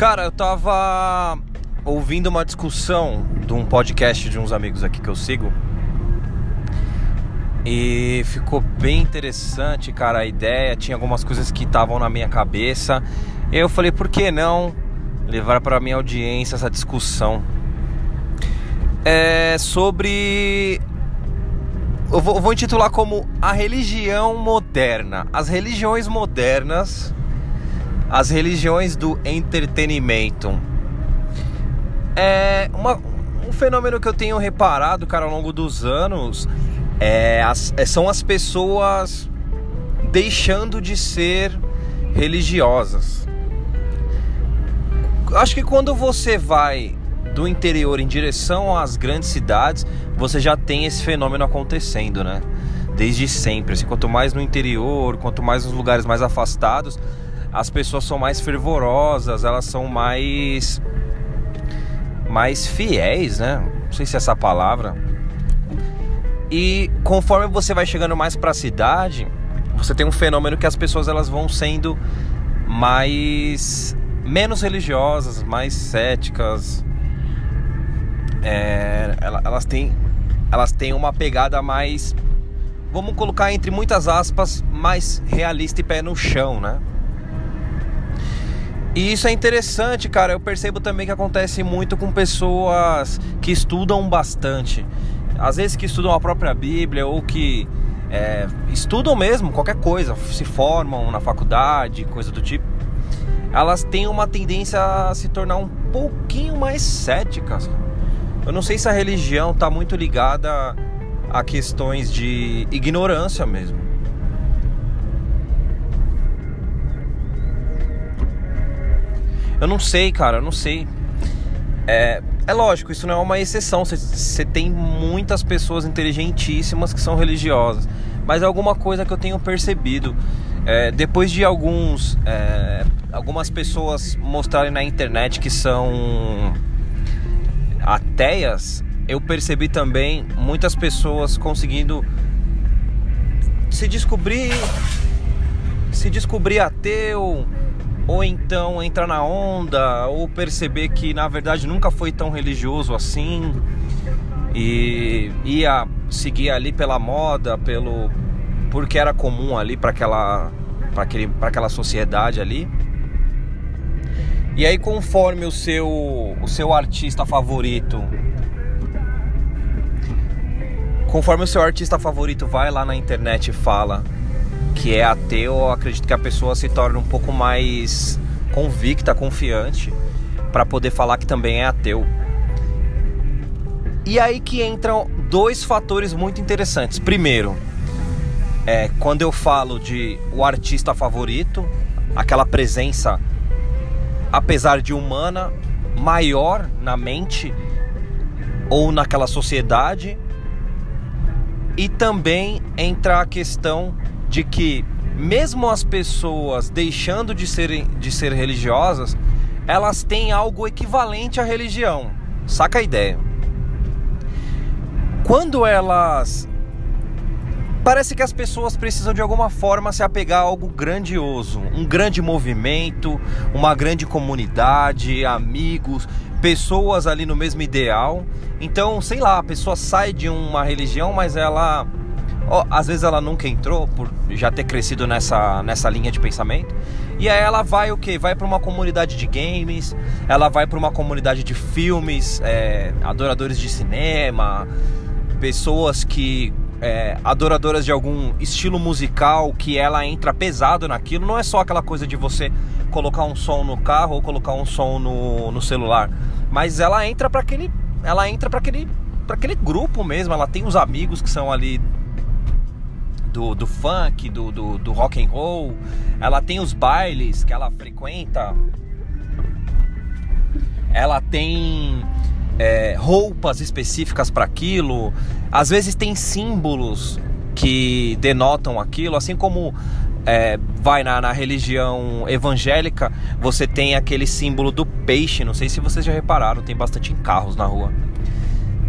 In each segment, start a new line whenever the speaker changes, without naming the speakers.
Cara, eu tava ouvindo uma discussão de um podcast de uns amigos aqui que eu sigo. E ficou bem interessante, cara, a ideia. Tinha algumas coisas que estavam na minha cabeça. Eu falei, por que não levar para minha audiência essa discussão? É sobre. Eu vou, eu vou intitular como a religião moderna. As religiões modernas, as religiões do entretenimento. É uma, um fenômeno que eu tenho reparado, cara, ao longo dos anos é, as, é, são as pessoas deixando de ser religiosas. Acho que quando você vai do interior em direção às grandes cidades, você já tem esse fenômeno acontecendo, né? Desde sempre. Assim, quanto mais no interior, quanto mais nos lugares mais afastados, as pessoas são mais fervorosas, elas são mais mais fiéis, né? Não sei se é essa palavra. E conforme você vai chegando mais para a cidade, você tem um fenômeno que as pessoas elas vão sendo mais menos religiosas, mais céticas. É, elas têm elas têm uma pegada mais vamos colocar entre muitas aspas mais realista e pé no chão, né? E isso é interessante, cara. Eu percebo também que acontece muito com pessoas que estudam bastante. Às vezes que estudam a própria Bíblia ou que é, estudam mesmo qualquer coisa, se formam na faculdade, coisa do tipo. Elas têm uma tendência a se tornar um pouquinho mais céticas. Eu não sei se a religião está muito ligada a questões de ignorância mesmo. Eu não sei, cara, eu não sei. É, é lógico, isso não é uma exceção. Você tem muitas pessoas inteligentíssimas que são religiosas. Mas é alguma coisa que eu tenho percebido. É, depois de alguns é, algumas pessoas mostrarem na internet que são ateias, eu percebi também muitas pessoas conseguindo se descobrir se descobrir ateu ou então entrar na onda, ou perceber que na verdade nunca foi tão religioso assim e ia seguir ali pela moda, pelo porque era comum ali para aquela para aquele para aquela sociedade ali. E aí conforme o seu o seu artista favorito conforme o seu artista favorito vai lá na internet e fala que é ateu, eu acredito que a pessoa se torna um pouco mais convicta, confiante, para poder falar que também é ateu. E aí que entram dois fatores muito interessantes. Primeiro, é quando eu falo de o artista favorito, aquela presença, apesar de humana, maior na mente ou naquela sociedade. E também entra a questão de que mesmo as pessoas deixando de serem de ser religiosas, elas têm algo equivalente à religião. Saca a ideia? Quando elas parece que as pessoas precisam de alguma forma se apegar a algo grandioso, um grande movimento, uma grande comunidade, amigos, pessoas ali no mesmo ideal. Então, sei lá, a pessoa sai de uma religião, mas ela oh, às vezes ela nunca entrou por já ter crescido nessa, nessa linha de pensamento. E aí ela vai o que? Vai para uma comunidade de games, ela vai para uma comunidade de filmes, é, adoradores de cinema, pessoas que é, adoradoras de algum estilo musical que ela entra pesado naquilo. Não é só aquela coisa de você colocar um som no carro ou colocar um som no, no celular, mas ela entra para aquele, ela entra para aquele, para aquele grupo mesmo. Ela tem os amigos que são ali do, do funk, do, do, do rock and roll. Ela tem os bailes que ela frequenta. Ela tem é, roupas específicas para aquilo. Às vezes tem símbolos que denotam aquilo, assim como é, vai na, na, religião evangélica, você tem aquele símbolo do peixe. Não sei se vocês já repararam, tem bastante carros na rua.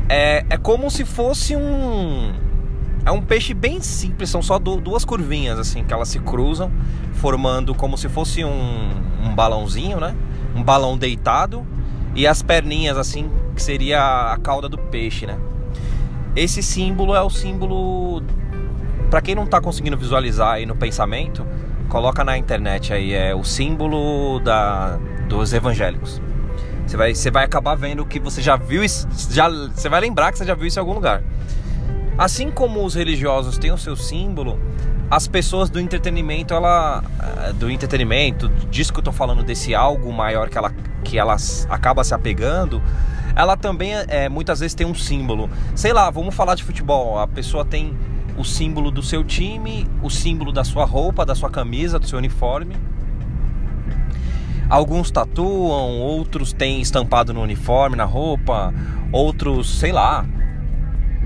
É, é como se fosse um é um peixe bem simples, são só duas curvinhas assim que elas se cruzam, formando como se fosse um, um balãozinho, né? um balão deitado e as perninhas assim, que seria a cauda do peixe, né? Esse símbolo é o símbolo para quem não tá conseguindo visualizar aí no pensamento, coloca na internet aí é o símbolo da dos evangélicos. Você vai, você vai acabar vendo que você já viu isso, já, você vai lembrar que você já viu isso em algum lugar. Assim como os religiosos têm o seu símbolo, as pessoas do entretenimento, ela eh, do entretenimento, disso que eu tô falando desse algo maior que ela que ela acaba se apegando, ela também é, muitas vezes tem um símbolo. Sei lá, vamos falar de futebol. A pessoa tem o símbolo do seu time, o símbolo da sua roupa, da sua camisa, do seu uniforme. Alguns tatuam, outros têm estampado no uniforme, na roupa, outros, sei lá,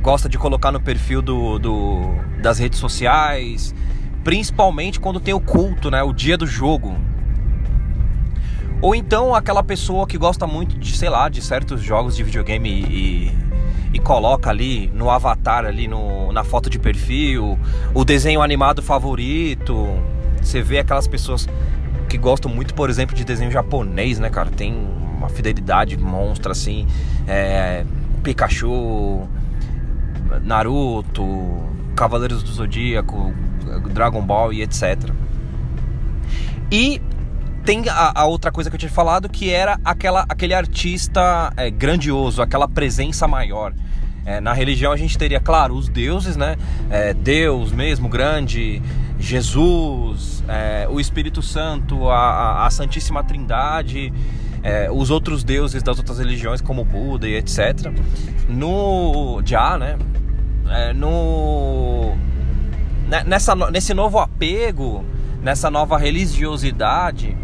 gosta de colocar no perfil do, do, das redes sociais, principalmente quando tem o culto, né, o dia do jogo. Ou então aquela pessoa que gosta muito de, sei lá, de certos jogos de videogame e, e coloca ali no avatar, ali no, na foto de perfil, o desenho animado favorito. Você vê aquelas pessoas que gostam muito, por exemplo, de desenho japonês, né, cara? Tem uma fidelidade monstra, assim. É, Pikachu, Naruto, Cavaleiros do Zodíaco, Dragon Ball e etc. E tem a, a, outra coisa que eu tinha falado que era aquela, aquele artista é, grandioso, aquela presença maior. É, na religião a gente teria, claro, os deuses, né? É, Deus mesmo, grande, Jesus, é, o Espírito Santo, a, a Santíssima Trindade, é, os outros deuses das outras religiões, como Buda e etc. No Já, né? É, no né, nessa, nesse novo apego, nessa nova religiosidade,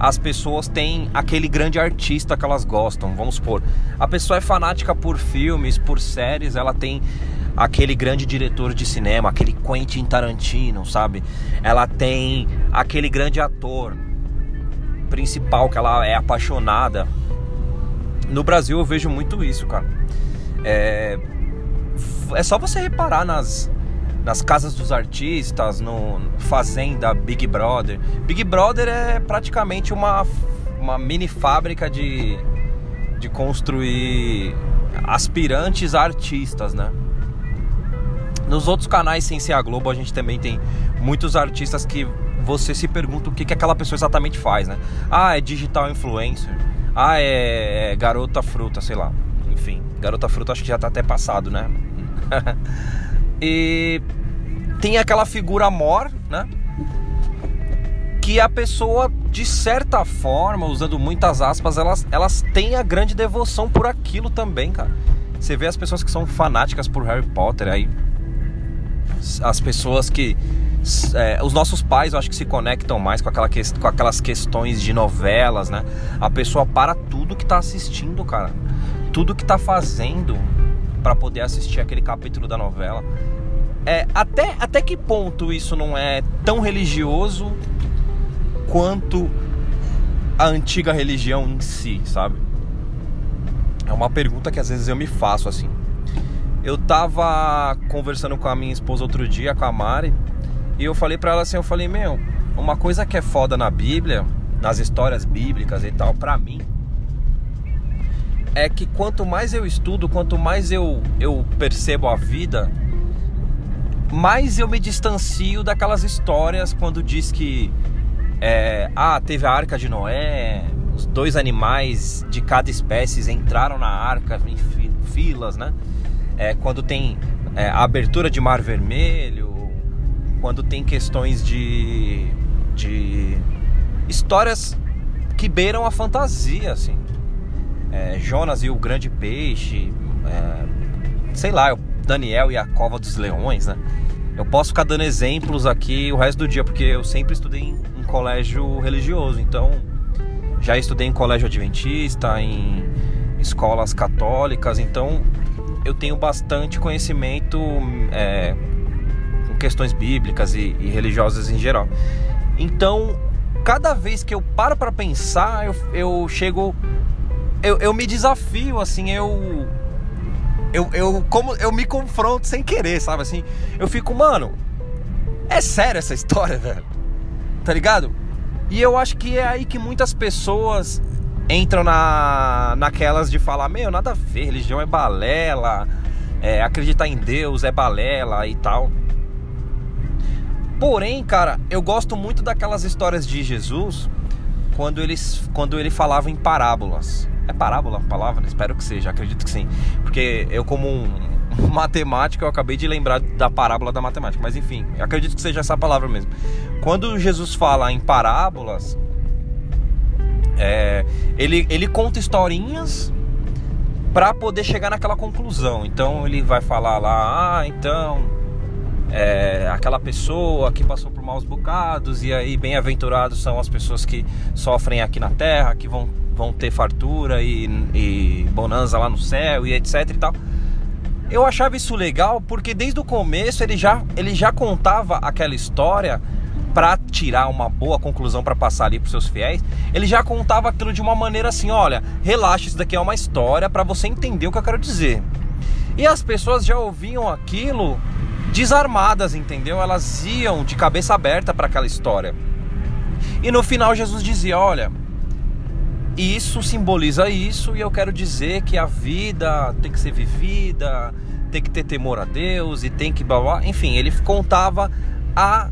as pessoas têm aquele grande artista que elas gostam. Vamos supor, a pessoa é fanática por filmes, por séries, ela tem aquele grande diretor de cinema, aquele Quentin Tarantino, sabe? Ela tem aquele grande ator principal que ela é apaixonada. No Brasil eu vejo muito isso, cara. É, é só você reparar nas nas casas dos artistas, no Fazenda, Big Brother. Big Brother é praticamente uma, uma mini fábrica de, de construir aspirantes a artistas, né? Nos outros canais sem ser a Globo, a gente também tem muitos artistas que você se pergunta o que, que aquela pessoa exatamente faz, né? Ah, é digital influencer. Ah, é, é garota fruta, sei lá. Enfim, garota fruta acho que já tá até passado, né? E tem aquela figura mor, né? Que a pessoa, de certa forma, usando muitas aspas, elas, elas têm a grande devoção por aquilo também, cara. Você vê as pessoas que são fanáticas por Harry Potter aí. As pessoas que. É, os nossos pais, eu acho que se conectam mais com, aquela que, com aquelas questões de novelas, né? A pessoa para tudo que tá assistindo, cara. Tudo que tá fazendo para poder assistir aquele capítulo da novela. É, até, até que ponto isso não é tão religioso quanto a antiga religião em si, sabe? É uma pergunta que às vezes eu me faço assim. Eu tava conversando com a minha esposa outro dia, com a Mari, e eu falei para ela assim, eu falei, meu, uma coisa que é foda na Bíblia, nas histórias bíblicas e tal, para mim, é que quanto mais eu estudo, quanto mais eu, eu percebo a vida, mais eu me distancio daquelas histórias quando diz que é, ah, teve a arca de Noé, os dois animais de cada espécie entraram na arca em filas, né? É, quando tem é, a abertura de Mar Vermelho, quando tem questões de, de histórias que beiram a fantasia, assim é, Jonas e o Grande Peixe, é, sei lá, Daniel e a Cova dos Leões, né? Eu posso ficar dando exemplos aqui o resto do dia, porque eu sempre estudei em, em colégio religioso, então já estudei em colégio adventista, em escolas católicas, então eu tenho bastante conhecimento é, com questões bíblicas e, e, religiosas em geral. Então, cada vez que eu paro para pensar, eu, eu chego eu, eu me desafio, assim, eu. Eu, eu, como, eu me confronto sem querer, sabe assim? Eu fico, mano, é sério essa história, velho? Tá ligado? E eu acho que é aí que muitas pessoas entram na, naquelas de falar: Meu, nada a ver, religião é balela, é, acreditar em Deus é balela e tal. Porém, cara, eu gosto muito daquelas histórias de Jesus quando, eles, quando ele falava em parábolas. É parábola a palavra? Espero que seja, acredito que sim. Porque eu, como um, matemático, eu acabei de lembrar da parábola da matemática. Mas enfim, acredito que seja essa palavra mesmo. Quando Jesus fala em parábolas, é, ele, ele conta historinhas para poder chegar naquela conclusão. Então ele vai falar lá, ah, então é, aquela pessoa que passou por maus bocados e aí bem-aventurados são as pessoas que sofrem aqui na terra, que vão, vão ter fartura e, e bonança lá no céu e etc e tal. Eu achava isso legal porque desde o começo ele já, ele já contava aquela história para tirar uma boa conclusão para passar ali para seus fiéis, ele já contava aquilo de uma maneira assim, olha, relaxa, isso daqui é uma história para você entender o que eu quero dizer. E as pessoas já ouviam aquilo desarmadas, entendeu? Elas iam de cabeça aberta para aquela história. E no final Jesus dizia, olha, isso simboliza isso e eu quero dizer que a vida tem que ser vivida, tem que ter temor a Deus e tem que blá, blá. enfim, ele contava a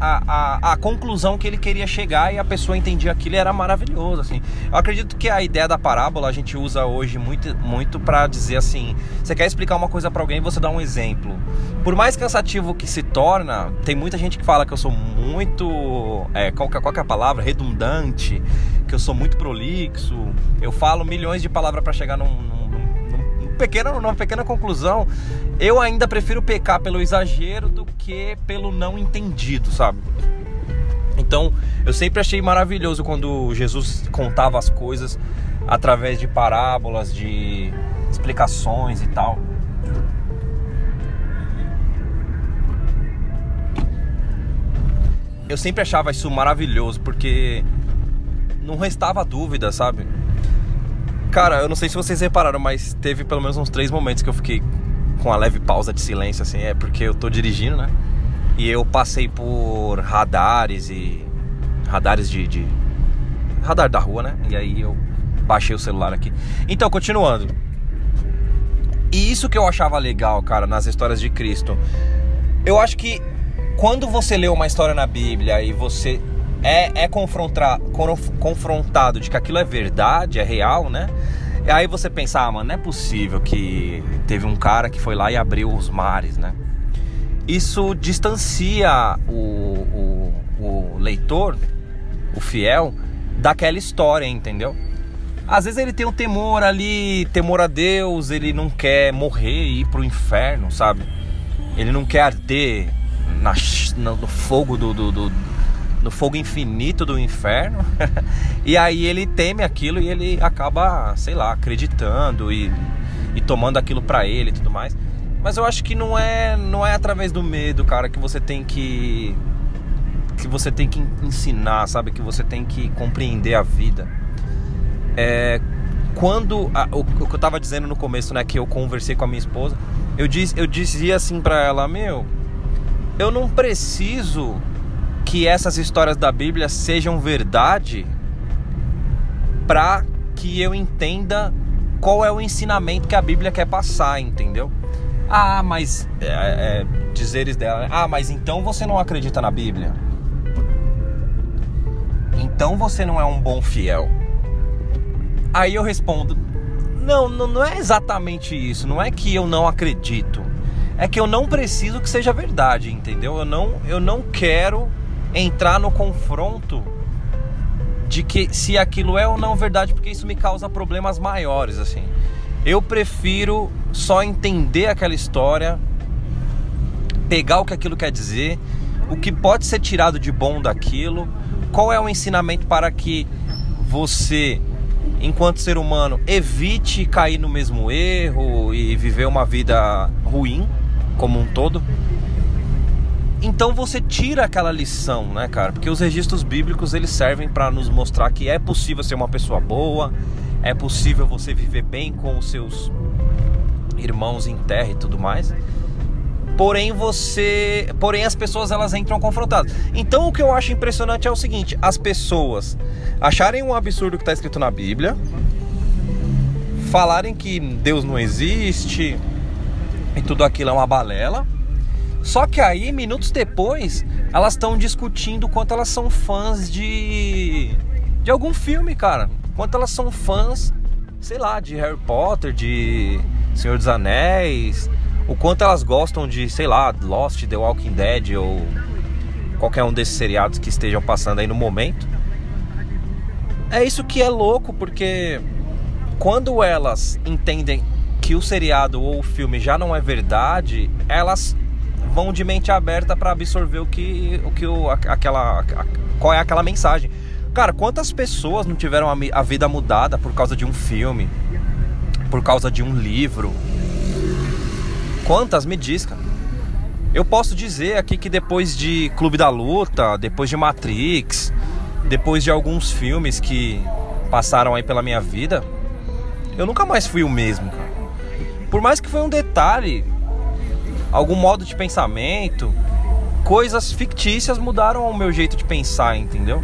a, a, a, conclusão que ele queria chegar e a pessoa entendia aquilo era maravilhoso assim. Eu acredito que a ideia da parábola a gente usa hoje muito muito para dizer assim, você quer explicar uma coisa para alguém, você dá um exemplo. Por mais cansativo que se torna, tem muita gente que fala que eu sou muito é, qual, qual é a palavra? redundante, que eu sou muito prolixo. Eu falo milhões de palavras para chegar num, num, num pequena, numa pequena conclusão, eu ainda prefiro pecar pelo exagero do que pelo não entendido, sabe? Então, eu sempre achei maravilhoso quando Jesus contava as coisas através de parábolas, de explicações e tal. Eu sempre achava isso maravilhoso porque não restava dúvida, sabe? Cara, eu não sei se vocês repararam, mas teve pelo menos uns três momentos que eu fiquei com a leve pausa de silêncio, assim, é porque eu tô dirigindo, né? E eu passei por radares e. radares de, de. radar da rua, né? E aí eu baixei o celular aqui. Então, continuando. E isso que eu achava legal, cara, nas histórias de Cristo. Eu acho que quando você lê uma história na Bíblia e você é, é confrontar, confrontado de que aquilo é verdade, é real, né? E aí você pensa, ah, mano, não é possível que teve um cara que foi lá e abriu os mares, né? Isso distancia o, o, o leitor, o fiel, daquela história, entendeu? Às vezes ele tem um temor ali, temor a Deus, ele não quer morrer e ir pro inferno, sabe? Ele não quer arder na, no fogo do, do, do no fogo infinito do inferno. e aí ele teme aquilo e ele acaba, sei lá, acreditando e, e tomando aquilo para ele e tudo mais. Mas eu acho que não é, não é através do medo, cara, que você tem que que você tem que ensinar, sabe, que você tem que compreender a vida. É quando a, o, o, que eu tava dizendo no começo, né, que eu conversei com a minha esposa, eu diz, eu dizia assim para ela, meu, eu não preciso que essas histórias da Bíblia sejam verdade para que eu entenda qual é o ensinamento que a Bíblia quer passar, entendeu? Ah, mas é, é, dizeres dela, ah, mas então você não acredita na Bíblia? Então você não é um bom fiel. Aí eu respondo, não, não, não é exatamente isso. Não é que eu não acredito. É que eu não preciso que seja verdade, entendeu? Eu não, eu não quero entrar no confronto de que se aquilo é ou não verdade, porque isso me causa problemas maiores, assim. Eu prefiro só entender aquela história, pegar o que aquilo quer dizer, o que pode ser tirado de bom daquilo, qual é o ensinamento para que você, enquanto ser humano, evite cair no mesmo erro e viver uma vida ruim como um todo. Então você tira aquela lição, né, cara? Porque os registros bíblicos eles servem para nos mostrar que é possível ser uma pessoa boa, é possível você viver bem com os seus irmãos em terra e tudo mais. porém você, porém as pessoas elas entram confrontadas. Então o que eu acho impressionante é o seguinte, as pessoas acharem um absurdo que está escrito na Bíblia, falarem que Deus não existe e tudo aquilo é uma balela. Só que aí, minutos depois, elas estão discutindo quanto elas são fãs de de algum filme, cara. Quanto elas são fãs, sei lá, de Harry Potter, de Senhor dos Anéis, o quanto elas gostam de, sei lá, Lost, The Walking Dead ou qualquer um desses seriados que estejam passando aí no momento. É isso que é louco, porque quando elas entendem que o seriado ou o filme já não é verdade, elas vão de mente aberta para absorver o que o que o, aquela qual é aquela mensagem. Cara, quantas pessoas não tiveram a, a vida mudada por causa de um filme, por causa de um livro, Quantas me diz, cara? Eu posso dizer aqui que depois de Clube da Luta, depois de Matrix, depois de alguns filmes que passaram aí pela minha vida, eu nunca mais fui o mesmo, cara. Por mais que foi um detalhe, algum modo de pensamento, coisas fictícias mudaram o meu jeito de pensar, entendeu?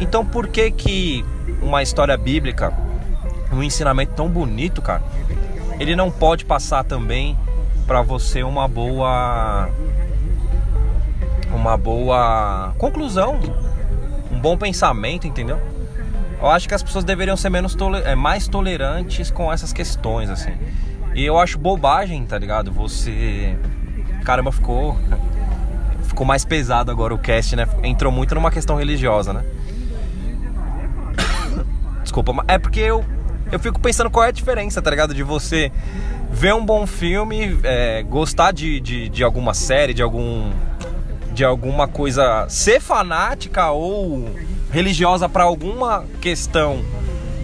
Então por que que uma história bíblica, um ensinamento tão bonito, cara, ele não pode passar também para você uma boa uma boa conclusão, um bom pensamento, entendeu? Eu acho que as pessoas deveriam ser menos toler é, mais tolerantes com essas questões assim. E eu acho bobagem, tá ligado? Você caramba ficou ficou mais pesado agora o cast, né? Entrou muito numa questão religiosa, né? Desculpa, é porque eu eu fico pensando qual é a diferença, tá ligado? De você ver um bom filme, é, gostar de, de, de, alguma série, de algum. de alguma coisa. ser fanática ou religiosa para alguma questão,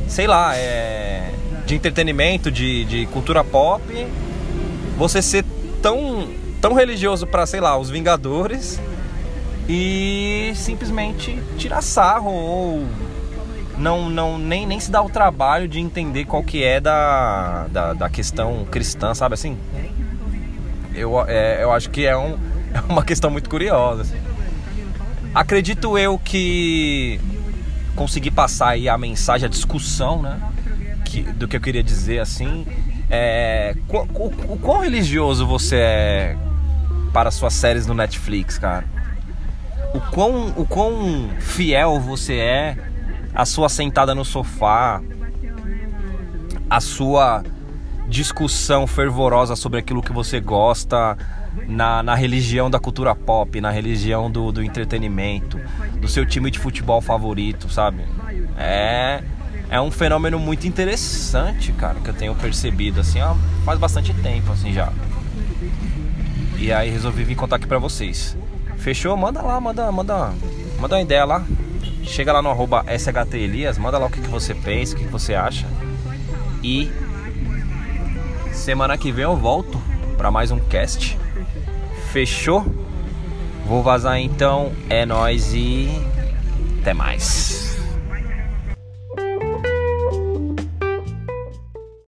sei lá, é, de entretenimento, de, de cultura pop, você ser tão, tão religioso para, sei lá, os Vingadores e simplesmente tirar sarro ou não, não nem, nem se dá o trabalho de entender qual que é da, da, da questão cristã, sabe assim? Eu, é, eu acho que é, um, é uma questão muito curiosa. Assim. Acredito eu que consegui passar aí a mensagem, a discussão, né? Que, do que eu queria dizer assim. É, o, o, o quão religioso você é para suas séries no Netflix, cara? O quão, o quão fiel você é a sua sentada no sofá, a sua discussão fervorosa sobre aquilo que você gosta na, na religião da cultura pop, na religião do, do entretenimento, do seu time de futebol favorito, sabe? É, é um fenômeno muito interessante, cara, que eu tenho percebido, assim, ó, faz bastante tempo, assim, já. E aí resolvi vir contar aqui pra vocês. Fechou? Manda lá, manda, manda, manda uma ideia lá. Chega lá no arroba SHTElias, manda lá o que, que você pensa, o que, que você acha. E semana que vem eu volto para mais um cast. Fechou? Vou vazar então. É nós e até mais.